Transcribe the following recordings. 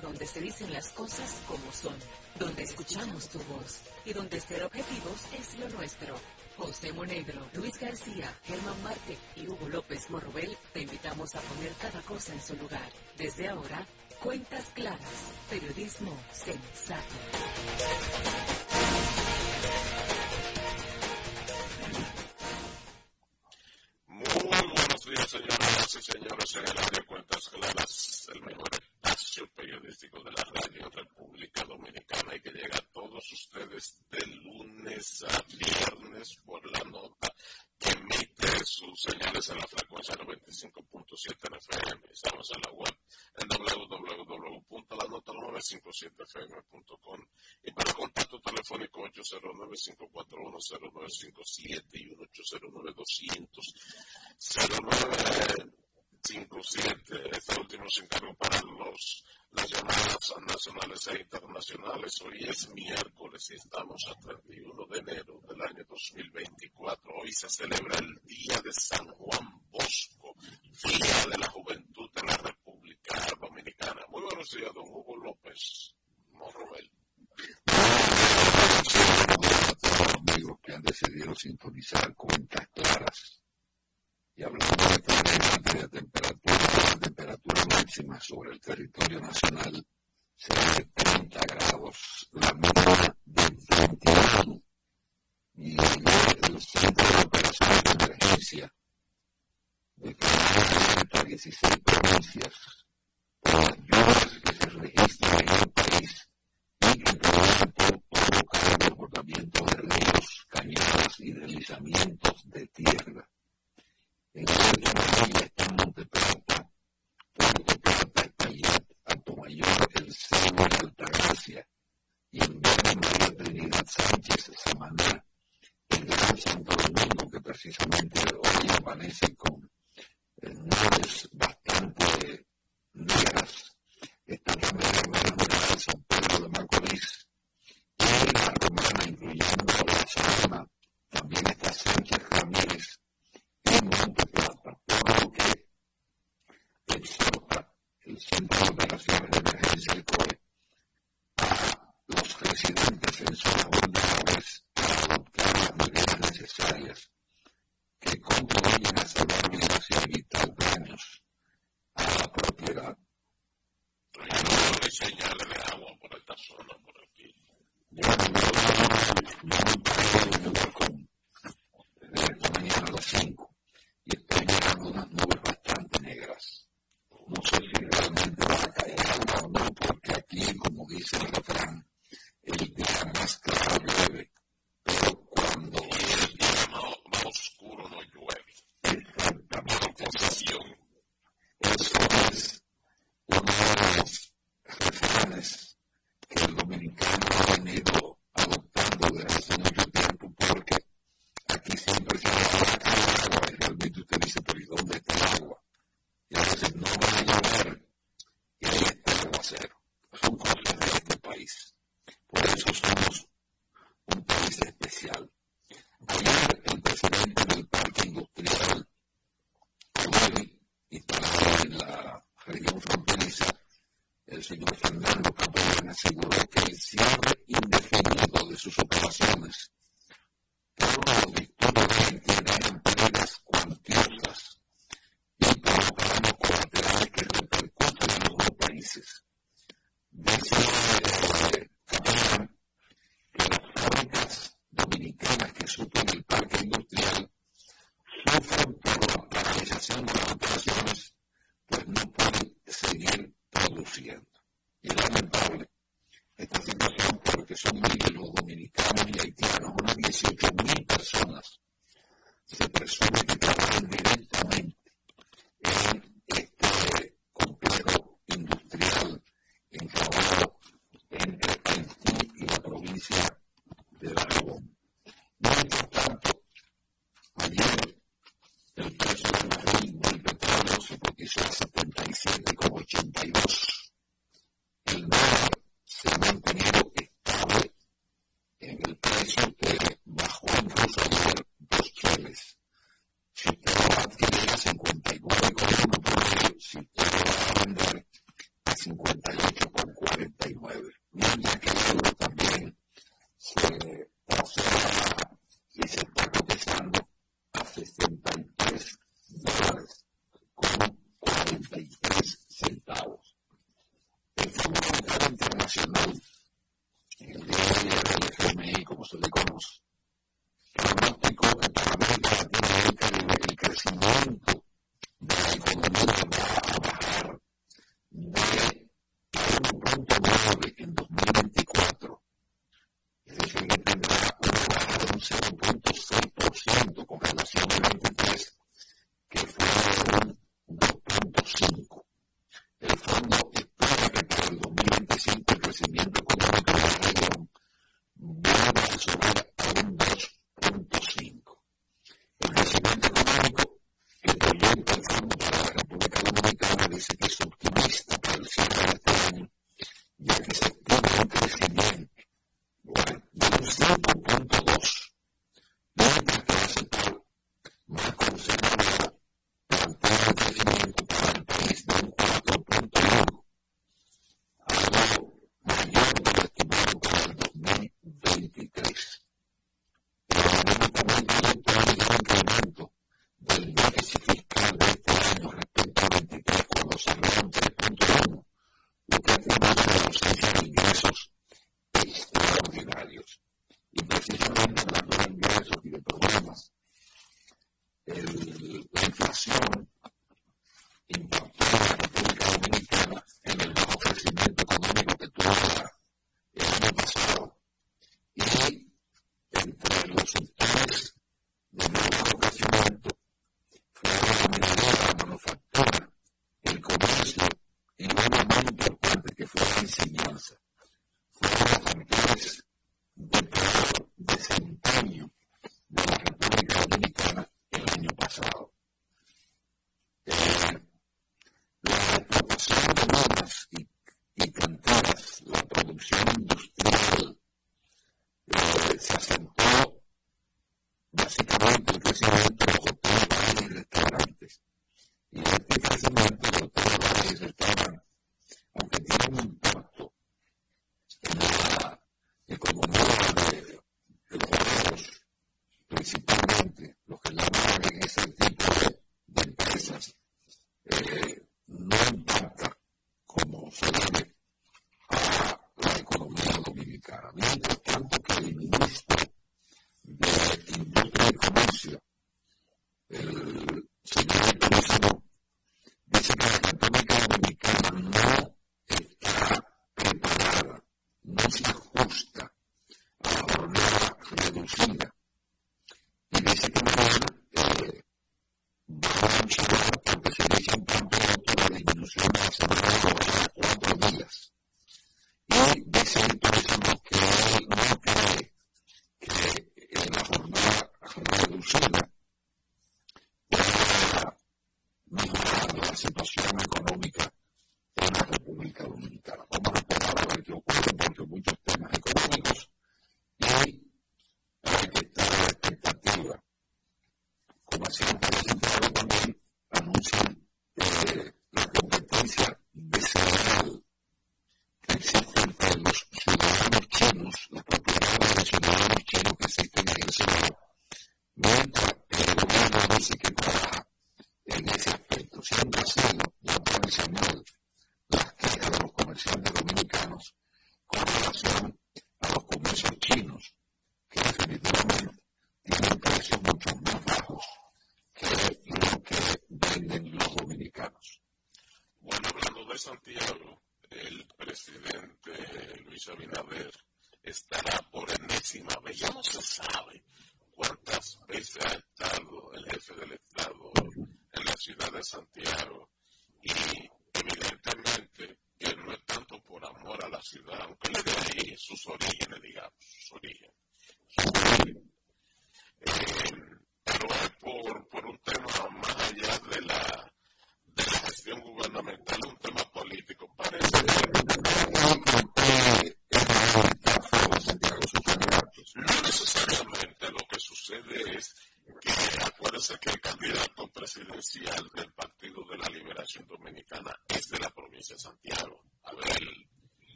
donde se dicen las cosas como son, donde escuchamos tu voz y donde ser objetivos es lo nuestro. José Monegro, Luis García, Germán Marte y Hugo López Morrobel te invitamos a poner cada cosa en su lugar. Desde ahora, cuentas claras, periodismo sensato. días, señoras y señores, en el área Cuentas Claras, el de la radio República Dominicana y que llega a todos ustedes de lunes a viernes por la nota que emite sus señales en la frecuencia 95.7 FM. Estamos en la web en www.lanota957fm.com y para contacto telefónico 809-541-0957 y 809-200. 0957. Este último se encargó para los, las llamadas nacionales e internacionales. Hoy es miércoles y estamos a 31 de enero del año 2024. Hoy se celebra el Día de San Juan Bosco, Día de la Juventud de la República Dominicana. Muy buenos días, don Hugo López Morrobel. a todos los amigos que han decidido sintonizar cuentas claras y hablando de problemas de temperatura, la temperatura máxima sobre el territorio nacional será de 30 grados, la mínima de 21 y el centro de operaciones de emergencia de cada 16 provincias por las lluvias que se registran en el país y que pueden provocar el desbordamiento de ríos, cañadas y deslizamientos de tierra. En Santa está Monteplata, Plata, Espaillat, Mayor, El Cebo y Altagracia, y en Verde María Trinidad Sánchez, Samaná, el Gran Santo Domingo, que precisamente hoy amanece con nubes bastante negras, está también la hermana de San Pedro de Macorís, y la romana, incluyendo la Sama, también está Sánchez Ramírez, en Monte Plata, por lo que el Centro de Operaciones de Emergencia del COE a los residentes en zonas vulnerables a adoptar las medidas necesarias que contribuyen a salvar vidas y evitar daños a la propiedad. Hay señales de agua por esta zona, por aquí. Yo no me en el balcón desde esta mañana a las 5 y estoy llegando unas nubes bastante negras. No sé si realmente va a caer agua o no, porque aquí, como dice el refrán, el día más claro llueve, pero cuando el día más, oscuro no llueve. Exactamente. Eso es uno de los refranes que el dominicano ha venido adoptando desde hace mucho tiempo, porque aquí siempre se habla agua y realmente usted dice, pero ¿y dónde está el agua? Y a veces no va a llover y ahí está el aguacero. Son cosas de este país. Por eso somos un país especial. Ayer el presidente del Parque Industrial, y también en la región fronteriza, señor Fernando Capellán aseguró que el cierre indefinido de sus operaciones por los dictadores tienen pérdidas cuantiosas y provocarán colaterales que repercuten en los dos países. Dice Capellán que las fábricas dominicanas que suplen el parque industrial sufren por la paralización de las operaciones, pues no pueden seguir produciendo. Y es lamentable esta situación porque son miles los dominicanos y haitianos, unas 18 mil personas se presume que trabajan directamente en este complejo industrial enclavado entre Haití y la provincia de Aragón. Mientras tanto, ayer el precio del barril del petróleo se cotizó a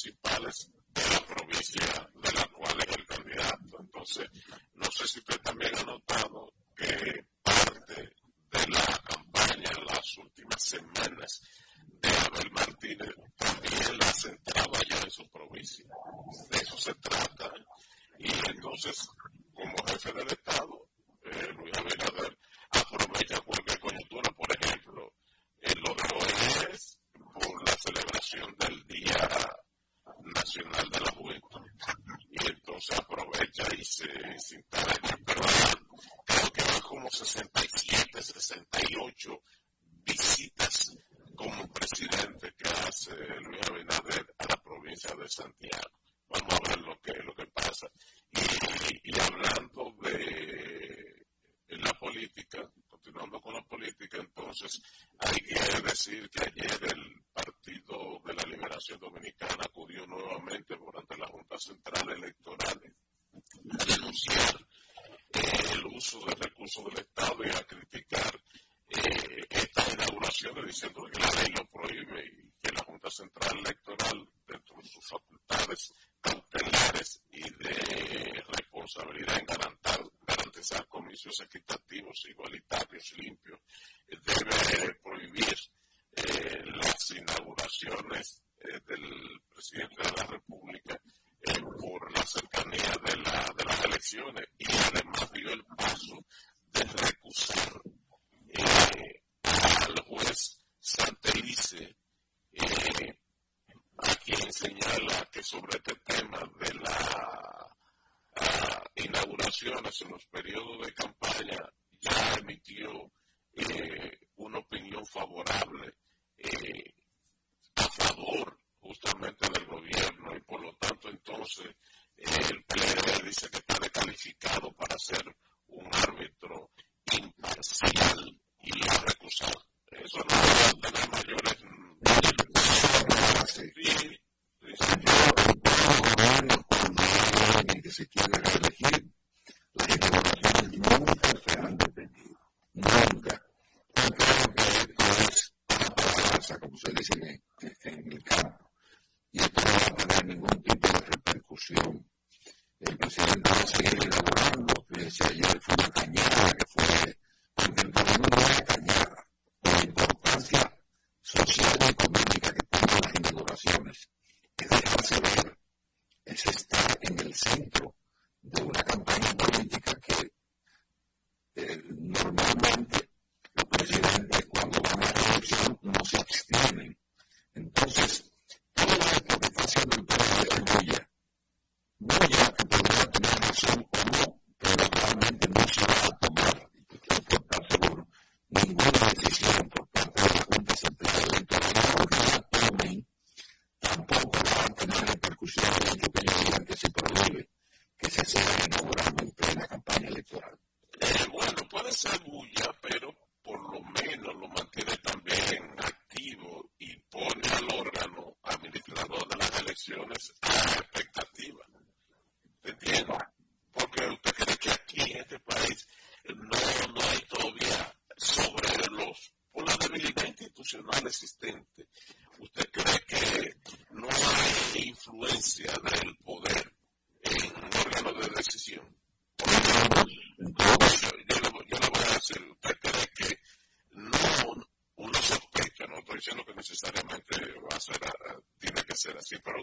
municipales de la provincia Hay que decir que ayer el Partido de la Liberación Dominicana acudió nuevamente durante la Junta Central Electoral a denunciar eh, el uso de recursos del Estado y a criticar eh, estas inauguraciones diciendo que la ley lo prohíbe y que la Junta Central Electoral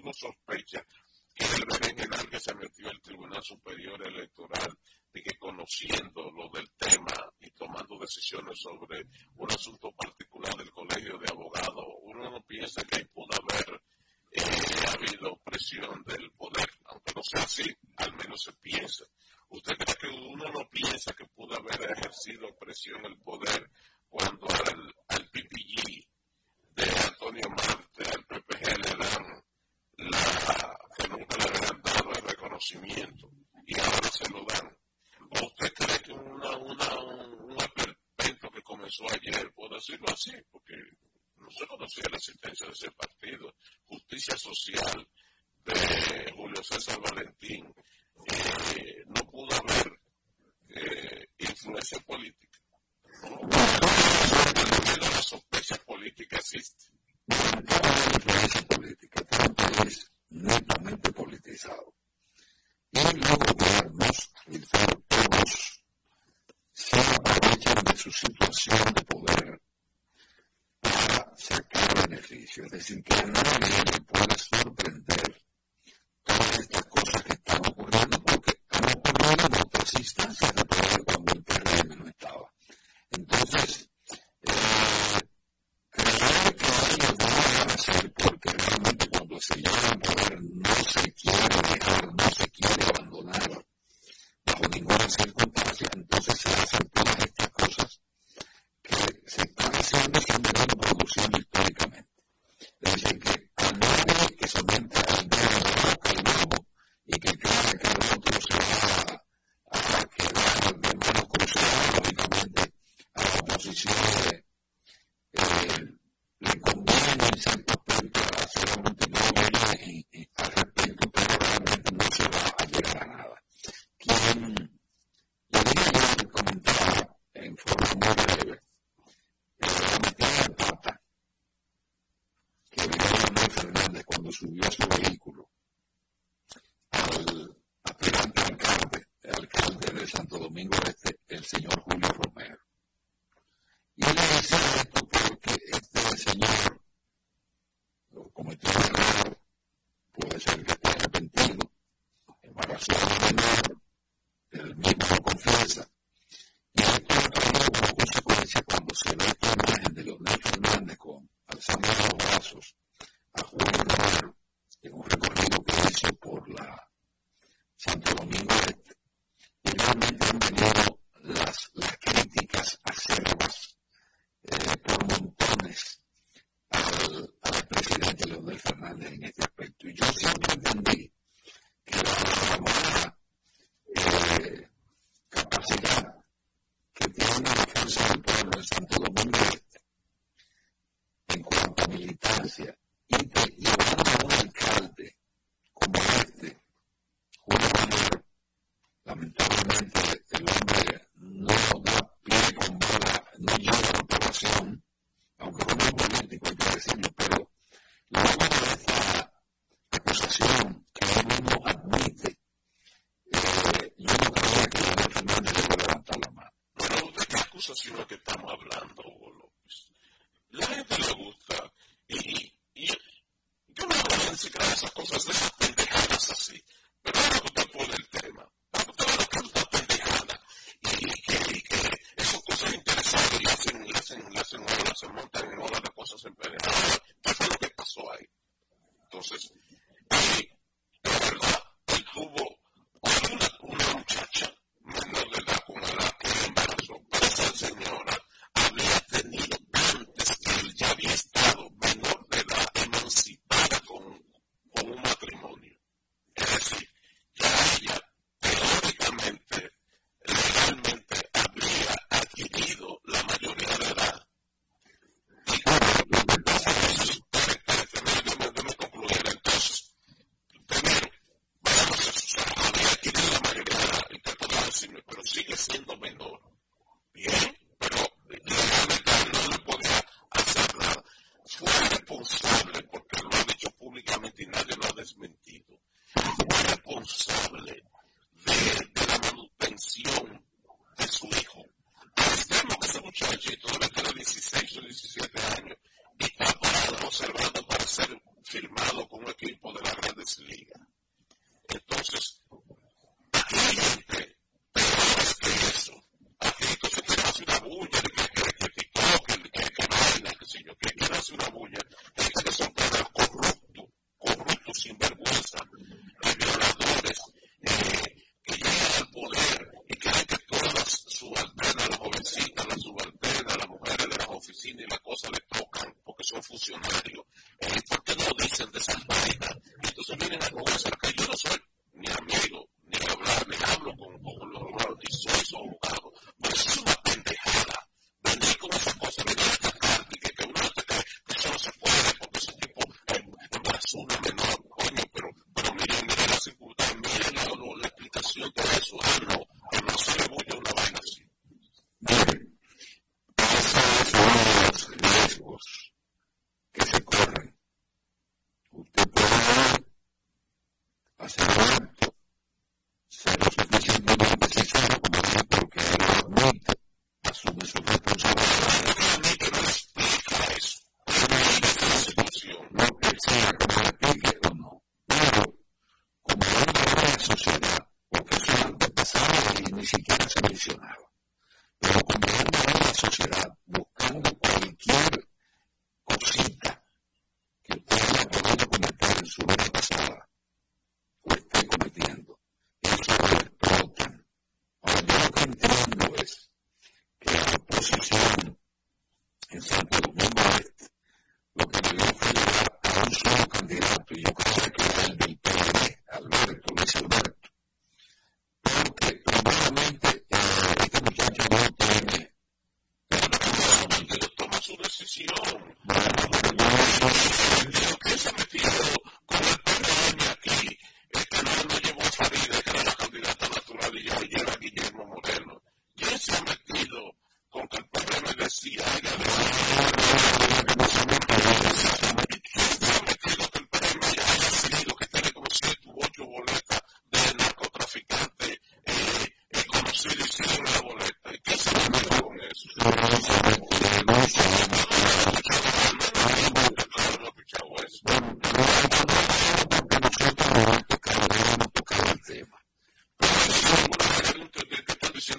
Uno sospecha que el Belén general que se metió el Tribunal Superior Electoral de que conociendo lo del tema y tomando decisiones sobre un asunto particular del Colegio de Abogados, uno no piensa que ahí pudo haber eh, habido presión del poder, aunque no sea así, al menos se piensa. sacar beneficio, es decir, que a nadie le puede sorprender. Todas estas cosas que están ocurriendo porque han ocurrido en otras instancias. Santo Domingo Este, el señor Julio Romero. Thank you. eso dicen de San Vaina. Entonces miren a cómo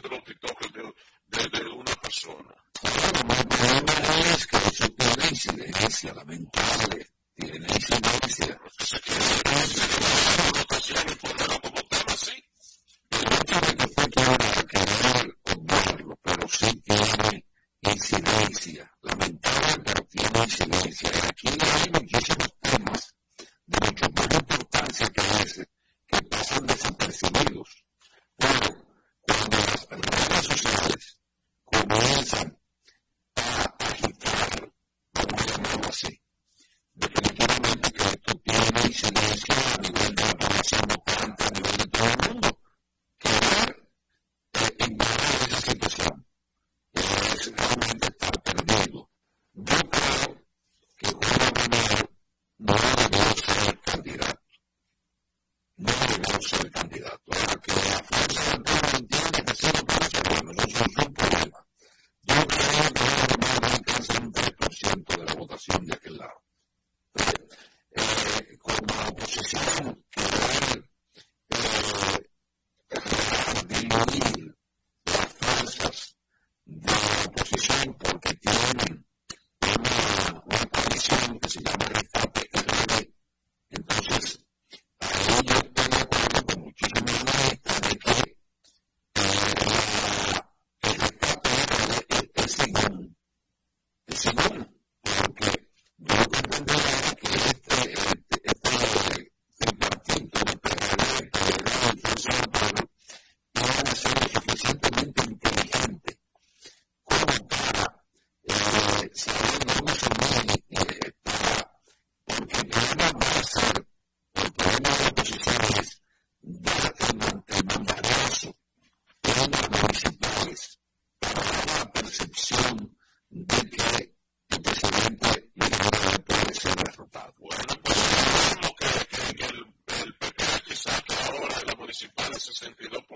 los TikTokers de, de, una persona. Es que incidencia.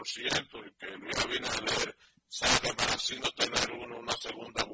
por ciento y que Luis Abinader salga para así no tener uno una segunda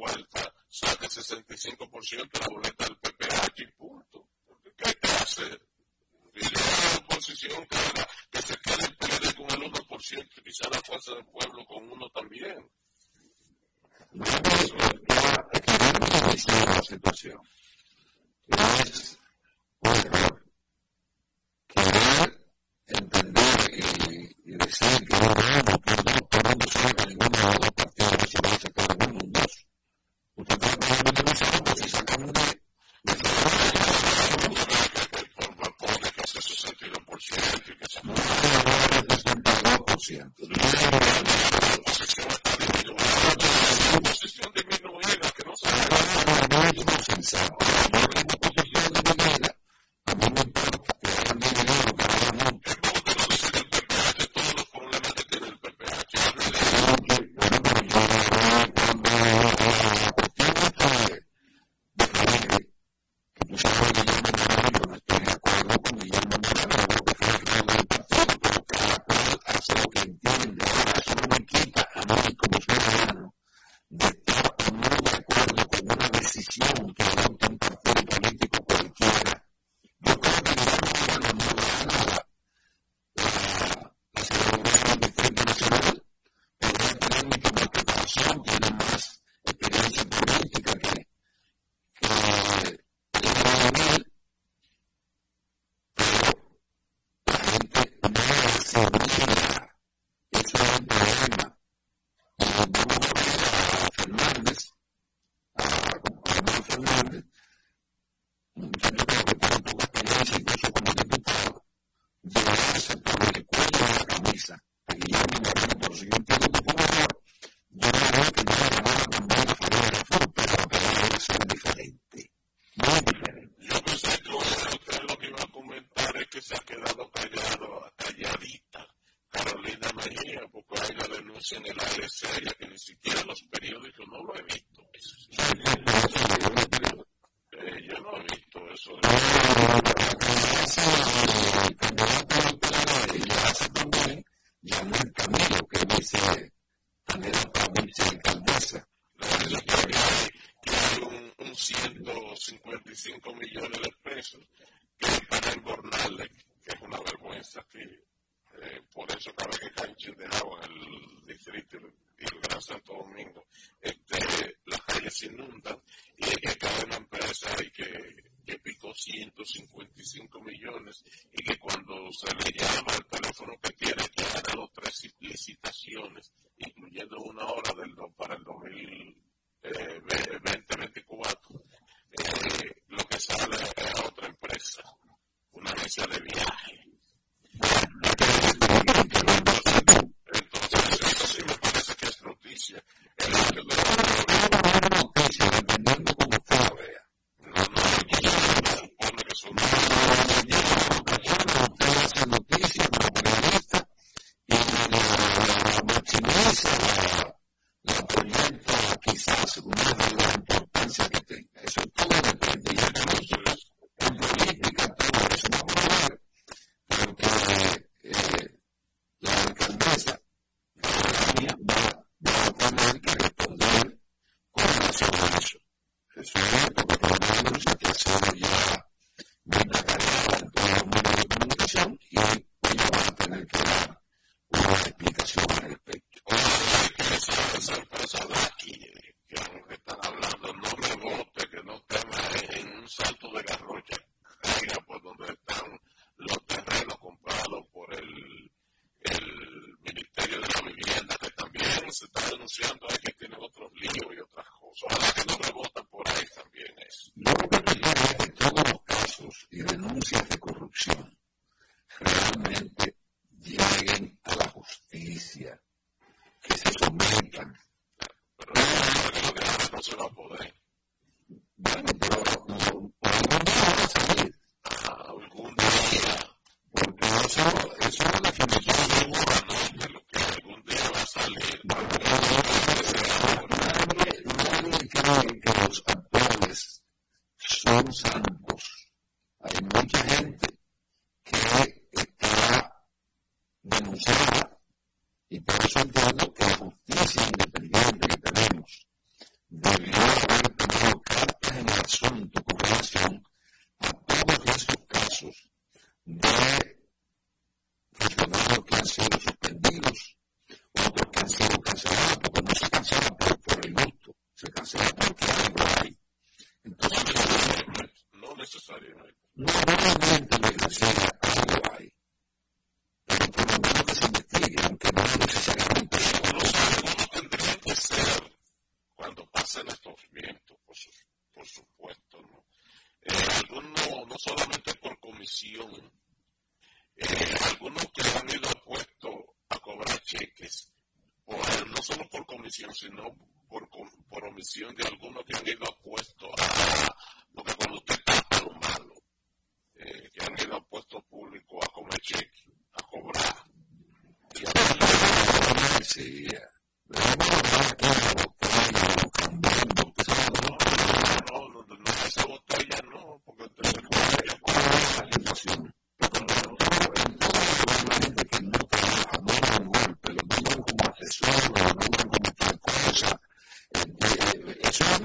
son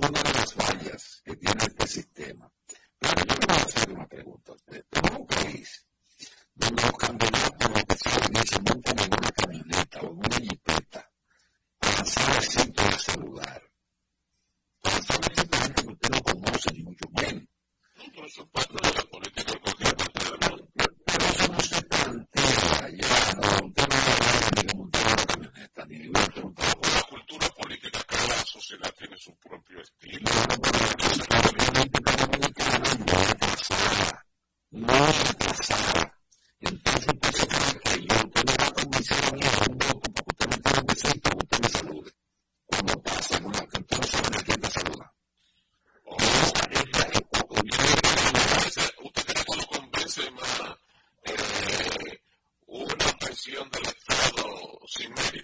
pensiones. Es